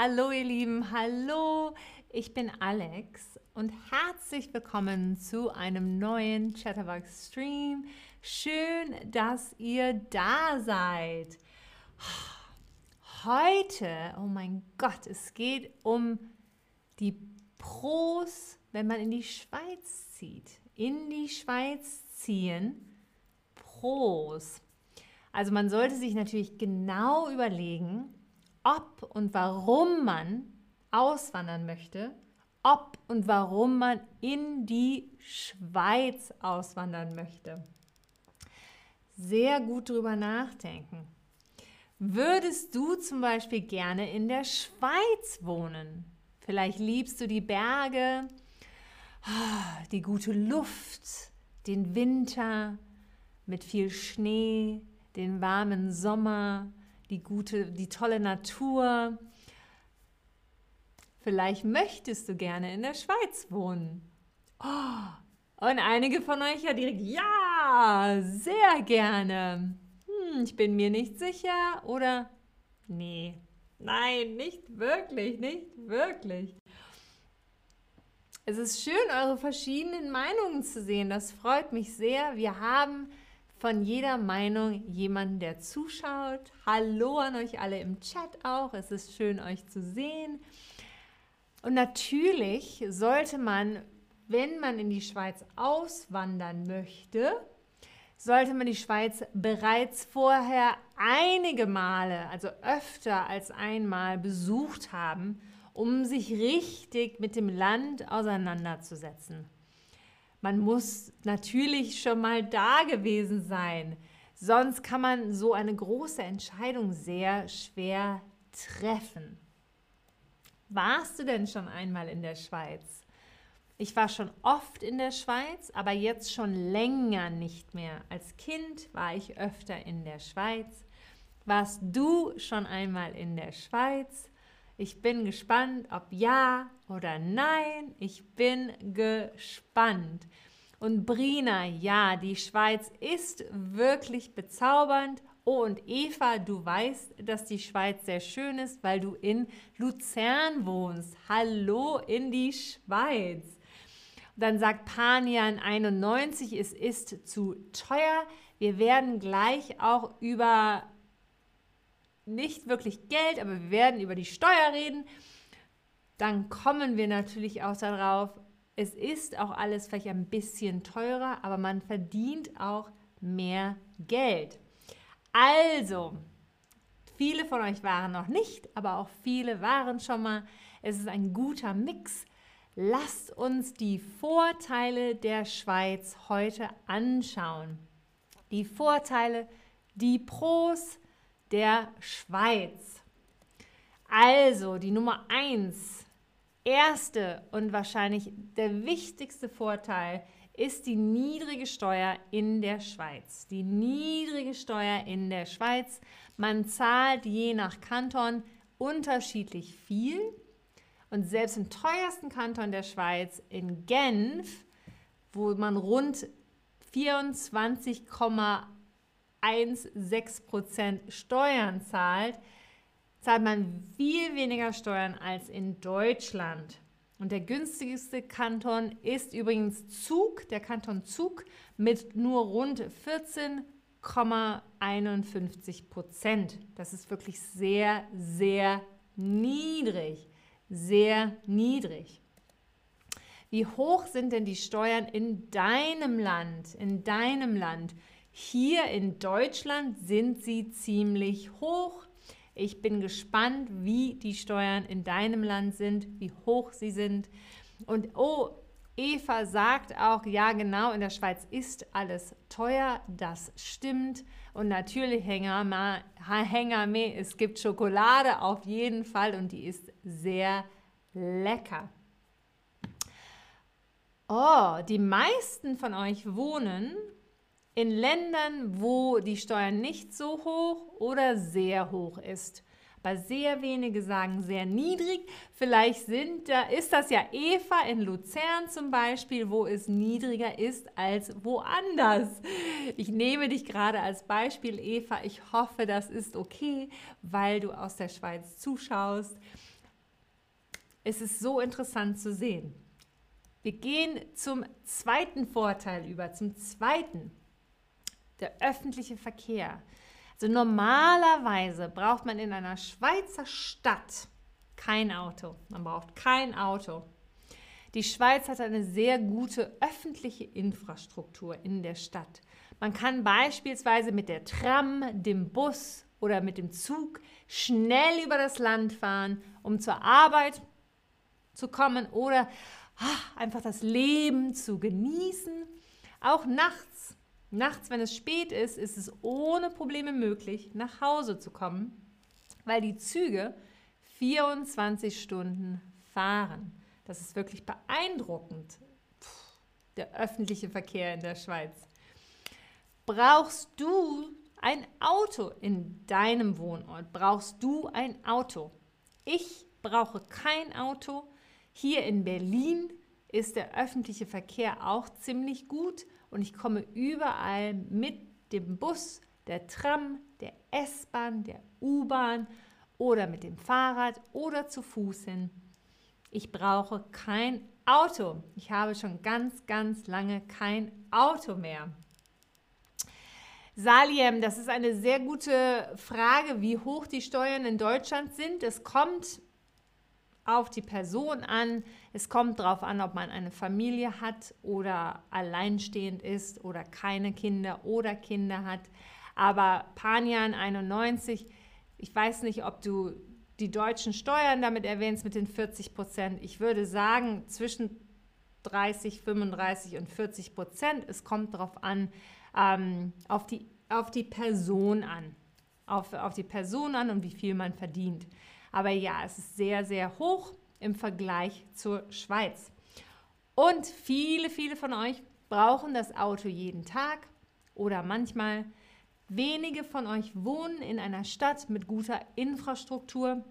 Hallo ihr Lieben, hallo, ich bin Alex und herzlich willkommen zu einem neuen Chatterbox Stream. Schön, dass ihr da seid. Heute, oh mein Gott, es geht um die Pros, wenn man in die Schweiz zieht. In die Schweiz ziehen, Pros. Also man sollte sich natürlich genau überlegen, ob und warum man auswandern möchte, ob und warum man in die Schweiz auswandern möchte. Sehr gut drüber nachdenken. Würdest du zum Beispiel gerne in der Schweiz wohnen? Vielleicht liebst du die Berge, die gute Luft, den Winter mit viel Schnee, den warmen Sommer, die gute, die tolle Natur. Vielleicht möchtest du gerne in der Schweiz wohnen. Oh, und einige von euch ja direkt, ja, sehr gerne. Hm, ich bin mir nicht sicher oder nee, nein, nicht wirklich, nicht wirklich. Es ist schön, eure verschiedenen Meinungen zu sehen. Das freut mich sehr. Wir haben von jeder Meinung jemanden, der zuschaut. Hallo an euch alle im Chat auch. Es ist schön, euch zu sehen. Und natürlich sollte man, wenn man in die Schweiz auswandern möchte, sollte man die Schweiz bereits vorher einige Male, also öfter als einmal besucht haben, um sich richtig mit dem Land auseinanderzusetzen. Man muss natürlich schon mal da gewesen sein. Sonst kann man so eine große Entscheidung sehr schwer treffen. Warst du denn schon einmal in der Schweiz? Ich war schon oft in der Schweiz, aber jetzt schon länger nicht mehr. Als Kind war ich öfter in der Schweiz. Warst du schon einmal in der Schweiz? Ich bin gespannt, ob ja oder nein. Ich bin gespannt. Und Brina, ja, die Schweiz ist wirklich bezaubernd. Oh, und Eva, du weißt, dass die Schweiz sehr schön ist, weil du in Luzern wohnst. Hallo in die Schweiz. Dann sagt Panian 91, es ist zu teuer. Wir werden gleich auch über nicht wirklich Geld, aber wir werden über die Steuer reden, dann kommen wir natürlich auch darauf, es ist auch alles vielleicht ein bisschen teurer, aber man verdient auch mehr Geld. Also, viele von euch waren noch nicht, aber auch viele waren schon mal. Es ist ein guter Mix. Lasst uns die Vorteile der Schweiz heute anschauen. Die Vorteile, die Pros, der Schweiz. Also die Nummer eins, erste und wahrscheinlich der wichtigste Vorteil ist die niedrige Steuer in der Schweiz. Die niedrige Steuer in der Schweiz. Man zahlt je nach Kanton unterschiedlich viel. Und selbst im teuersten Kanton der Schweiz, in Genf, wo man rund 24,8 1,6% Steuern zahlt, zahlt man viel weniger Steuern als in Deutschland. Und der günstigste Kanton ist übrigens Zug, der Kanton Zug mit nur rund 14,51 Prozent. Das ist wirklich sehr, sehr niedrig. Sehr niedrig. Wie hoch sind denn die Steuern in deinem Land? In deinem Land? Hier in Deutschland sind sie ziemlich hoch. Ich bin gespannt, wie die Steuern in deinem Land sind, wie hoch sie sind. Und oh, Eva sagt auch, ja genau, in der Schweiz ist alles teuer, das stimmt. Und natürlich Hänger es gibt Schokolade auf jeden Fall und die ist sehr lecker. Oh, die meisten von euch wohnen in Ländern, wo die Steuer nicht so hoch oder sehr hoch ist. Aber sehr wenige sagen sehr niedrig. Vielleicht sind, da ist das ja Eva in Luzern zum Beispiel, wo es niedriger ist als woanders. Ich nehme dich gerade als Beispiel, Eva. Ich hoffe, das ist okay, weil du aus der Schweiz zuschaust. es ist so interessant zu sehen. Wir gehen zum zweiten Vorteil über, zum zweiten, der öffentliche Verkehr. Also normalerweise braucht man in einer Schweizer Stadt kein Auto. Man braucht kein Auto. Die Schweiz hat eine sehr gute öffentliche Infrastruktur in der Stadt. Man kann beispielsweise mit der Tram, dem Bus oder mit dem Zug schnell über das Land fahren, um zur Arbeit zu kommen oder ach, einfach das Leben zu genießen. Auch nachts, nachts, wenn es spät ist, ist es ohne Probleme möglich, nach Hause zu kommen, weil die Züge 24 Stunden fahren. Das ist wirklich beeindruckend, Puh, der öffentliche Verkehr in der Schweiz. Brauchst du ein Auto in deinem Wohnort? Brauchst du ein Auto? Ich brauche kein Auto. Hier in Berlin ist der öffentliche Verkehr auch ziemlich gut und ich komme überall mit dem Bus, der Tram, der S-Bahn, der U-Bahn oder mit dem Fahrrad oder zu Fuß hin. Ich brauche kein Auto. Ich habe schon ganz, ganz lange kein Auto mehr. Saliem, das ist eine sehr gute Frage, wie hoch die Steuern in Deutschland sind. Es kommt auf die Person an. Es kommt darauf an, ob man eine Familie hat oder alleinstehend ist oder keine Kinder oder Kinder hat. Aber Panian 91, ich weiß nicht, ob du die deutschen Steuern damit erwähnst mit den 40 Prozent. Ich würde sagen, zwischen 30, 35 und 40 Prozent. Es kommt darauf an, ähm, auf, die, auf die Person an. Auf, auf die Person an und wie viel man verdient. Aber ja, es ist sehr, sehr hoch im Vergleich zur Schweiz. Und viele, viele von euch brauchen das Auto jeden Tag oder manchmal Wenige von euch wohnen in einer Stadt mit guter Infrastruktur.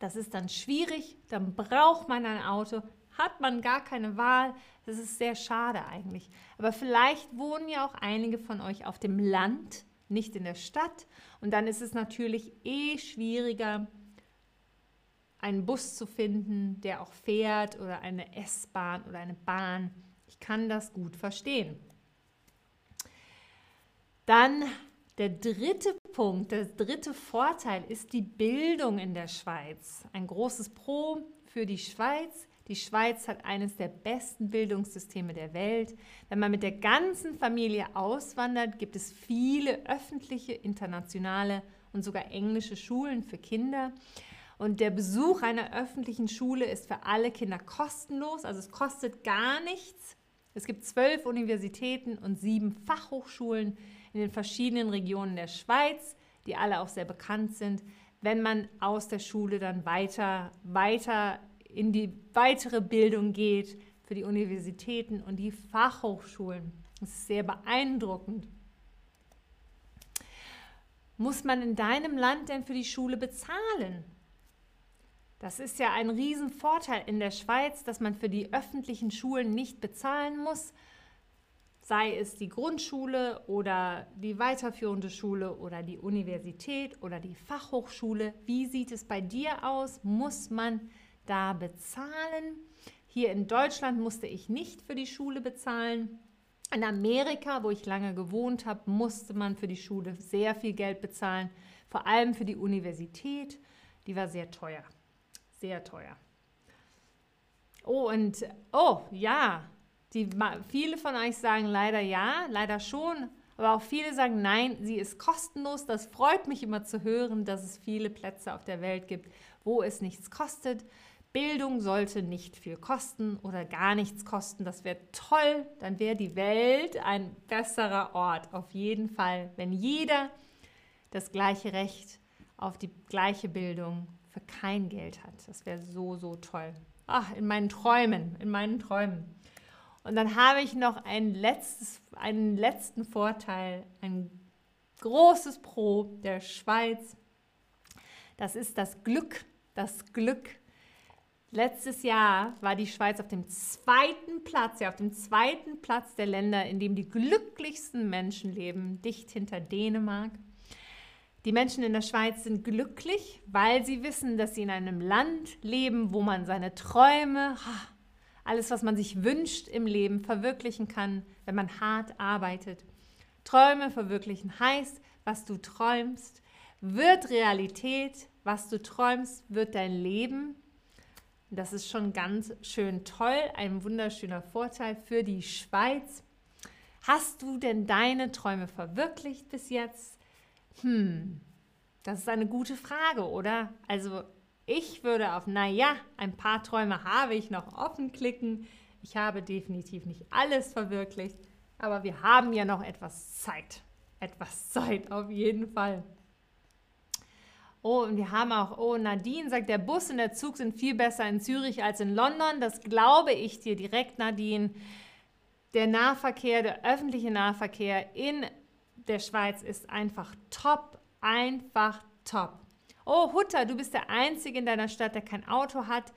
Das ist dann schwierig, dann braucht man ein Auto, hat man gar keine Wahl. Das ist sehr schade eigentlich. Aber vielleicht wohnen ja auch einige von euch auf dem Land, nicht in der Stadt. Und dann ist es natürlich eh schwieriger, einen Bus zu finden, der auch fährt oder eine S-Bahn oder eine Bahn. Ich kann das gut verstehen. Dann der dritte Punkt, der dritte Vorteil ist die Bildung in der Schweiz. Ein großes Pro für die Schweiz. Die Schweiz hat eines der besten Bildungssysteme der Welt. Wenn man mit der ganzen Familie auswandert, gibt es viele öffentliche, internationale und sogar englische Schulen für Kinder. Und der Besuch einer öffentlichen Schule ist für alle Kinder kostenlos, also es kostet gar nichts. Es gibt zwölf Universitäten und sieben Fachhochschulen in den verschiedenen Regionen der Schweiz, die alle auch sehr bekannt sind, wenn man aus der Schule dann weiter, weiter in die weitere Bildung geht für die Universitäten und die Fachhochschulen. Das ist sehr beeindruckend. Muss man in deinem Land denn für die Schule bezahlen? Das ist ja ein Riesenvorteil in der Schweiz, dass man für die öffentlichen Schulen nicht bezahlen muss, sei es die Grundschule oder die weiterführende Schule oder die Universität oder die Fachhochschule. Wie sieht es bei dir aus? Muss man da bezahlen? Hier in Deutschland musste ich nicht für die Schule bezahlen. In Amerika, wo ich lange gewohnt habe, musste man für die Schule sehr viel Geld bezahlen, vor allem für die Universität. Die war sehr teuer, sehr teuer. Oh, und, oh, ja, die, viele von euch sagen leider ja, leider schon, aber auch viele sagen nein, sie ist kostenlos. Das freut mich immer zu hören, dass es viele Plätze auf der Welt gibt, wo es nichts kostet. Bildung sollte nicht viel kosten oder gar nichts kosten. Das wäre toll. Dann wäre die Welt ein besserer Ort. Auf jeden Fall, wenn jeder das gleiche Recht auf die gleiche Bildung für kein Geld hat. Das wäre so, so toll. Ach, in meinen Träumen, in meinen Träumen. Und dann habe ich noch ein letztes, einen letzten Vorteil, ein großes Pro der Schweiz. Das ist das Glück, das Glück. Letztes Jahr war die Schweiz auf dem zweiten Platz, ja, auf dem zweiten Platz der Länder, in dem die glücklichsten Menschen leben, dicht hinter Dänemark. Die Menschen in der Schweiz sind glücklich, weil sie wissen, dass sie in einem Land leben, wo man seine Träume, alles, was man sich wünscht im Leben, verwirklichen kann, wenn man hart arbeitet. Träume verwirklichen heißt, was du träumst, wird Realität, was du träumst, wird dein Leben. Das ist schon ganz schön toll, ein wunderschöner Vorteil für die Schweiz. Hast du denn deine Träume verwirklicht bis jetzt? Hm, das ist eine gute Frage, oder? Also ich würde auf, naja, ein paar Träume habe ich noch offen klicken. Ich habe definitiv nicht alles verwirklicht, aber wir haben ja noch etwas Zeit. Etwas Zeit auf jeden Fall. Oh, und wir haben auch, oh, Nadine sagt, der Bus und der Zug sind viel besser in Zürich als in London. Das glaube ich dir direkt, Nadine. Der Nahverkehr, der öffentliche Nahverkehr in der Schweiz ist einfach top, einfach top. Oh, Hutter, du bist der Einzige in deiner Stadt, der kein Auto hat.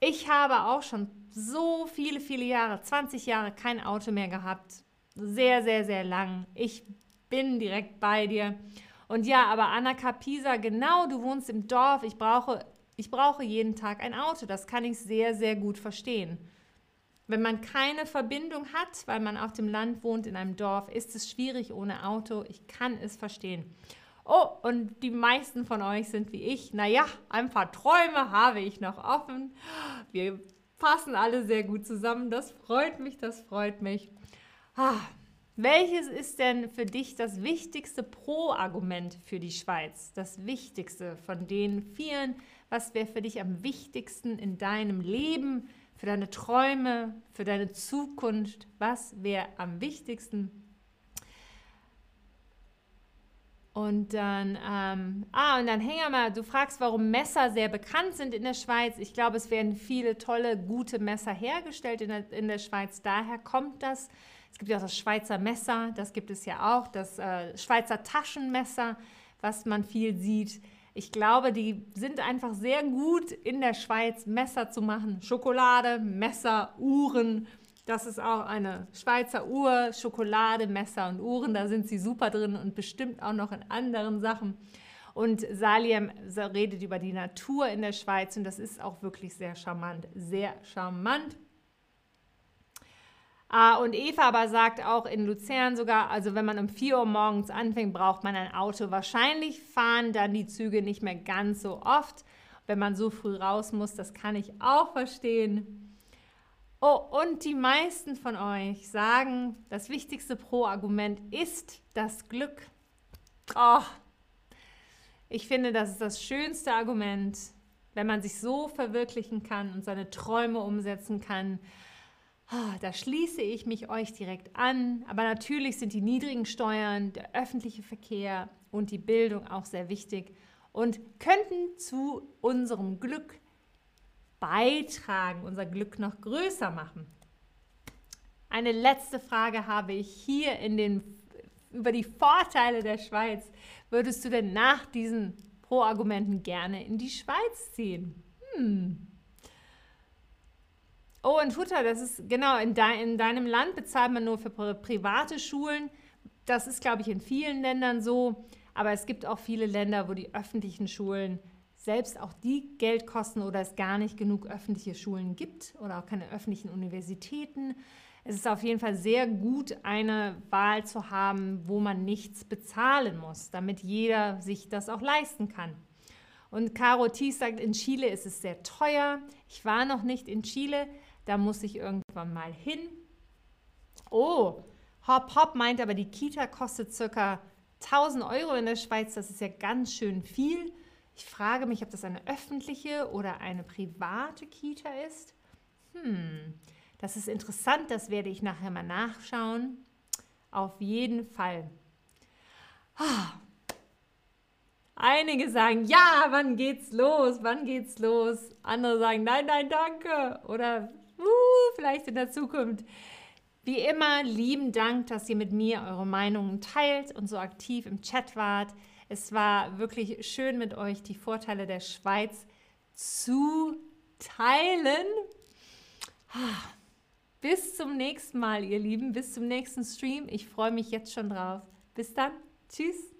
Ich habe auch schon so viele, viele Jahre, 20 Jahre kein Auto mehr gehabt. Sehr, sehr, sehr lang. Ich bin direkt bei dir. Und ja, aber Anna Capisa, genau, du wohnst im Dorf. Ich brauche, ich brauche jeden Tag ein Auto. Das kann ich sehr, sehr gut verstehen. Wenn man keine Verbindung hat, weil man auf dem Land wohnt, in einem Dorf, ist es schwierig ohne Auto. Ich kann es verstehen. Oh, und die meisten von euch sind wie ich. Naja, ein paar Träume habe ich noch offen. Wir passen alle sehr gut zusammen. Das freut mich, das freut mich. Ah, welches ist denn für dich das wichtigste Pro-Argument für die Schweiz? Das wichtigste von den vielen. Was wäre für dich am wichtigsten in deinem Leben, für deine Träume, für deine Zukunft? Was wäre am wichtigsten? Und dann, ähm, ah, und dann hängen mal, du fragst, warum Messer sehr bekannt sind in der Schweiz. Ich glaube, es werden viele tolle, gute Messer hergestellt in der, in der Schweiz. Daher kommt das. Es gibt ja auch das Schweizer Messer, das gibt es ja auch, das äh, Schweizer Taschenmesser, was man viel sieht. Ich glaube, die sind einfach sehr gut in der Schweiz, Messer zu machen. Schokolade, Messer, Uhren. Das ist auch eine Schweizer Uhr, Schokolade, Messer und Uhren. Da sind sie super drin und bestimmt auch noch in anderen Sachen. Und Saliem redet über die Natur in der Schweiz und das ist auch wirklich sehr charmant. Sehr charmant. Ah, und Eva aber sagt auch in Luzern sogar, also wenn man um 4 Uhr morgens anfängt, braucht man ein Auto. Wahrscheinlich fahren dann die Züge nicht mehr ganz so oft, wenn man so früh raus muss. Das kann ich auch verstehen. Oh, und die meisten von euch sagen, das wichtigste Pro-Argument ist das Glück. Oh, ich finde, das ist das schönste Argument, wenn man sich so verwirklichen kann und seine Träume umsetzen kann. Oh, da schließe ich mich euch direkt an. Aber natürlich sind die niedrigen Steuern, der öffentliche Verkehr und die Bildung auch sehr wichtig und könnten zu unserem Glück beitragen, unser Glück noch größer machen. Eine letzte Frage habe ich hier in den, über die Vorteile der Schweiz. Würdest du denn nach diesen Pro-Argumenten gerne in die Schweiz ziehen? Hm. Oh, und Hutter, das ist genau, in, de, in deinem Land bezahlt man nur für private Schulen. Das ist, glaube ich, in vielen Ländern so. Aber es gibt auch viele Länder, wo die öffentlichen Schulen selbst auch die Geld kosten oder es gar nicht genug öffentliche Schulen gibt oder auch keine öffentlichen Universitäten. Es ist auf jeden Fall sehr gut, eine Wahl zu haben, wo man nichts bezahlen muss, damit jeder sich das auch leisten kann. Und Caro Thies sagt, in Chile ist es sehr teuer. Ich war noch nicht in Chile, da muss ich irgendwann mal hin. Oh, Hop Hop meint aber, die Kita kostet ca. 1000 Euro in der Schweiz. Das ist ja ganz schön viel. Ich frage mich, ob das eine öffentliche oder eine private Kita ist. Hm, das ist interessant, das werde ich nachher mal nachschauen. Auf jeden Fall. Ah. Einige sagen, ja, wann geht's los? Wann geht's los? Andere sagen, nein, nein, danke. Oder uh, vielleicht in der Zukunft. Wie immer, lieben Dank, dass ihr mit mir eure Meinungen teilt und so aktiv im Chat wart. Es war wirklich schön mit euch die Vorteile der Schweiz zu teilen. Bis zum nächsten Mal, ihr Lieben. Bis zum nächsten Stream. Ich freue mich jetzt schon drauf. Bis dann. Tschüss.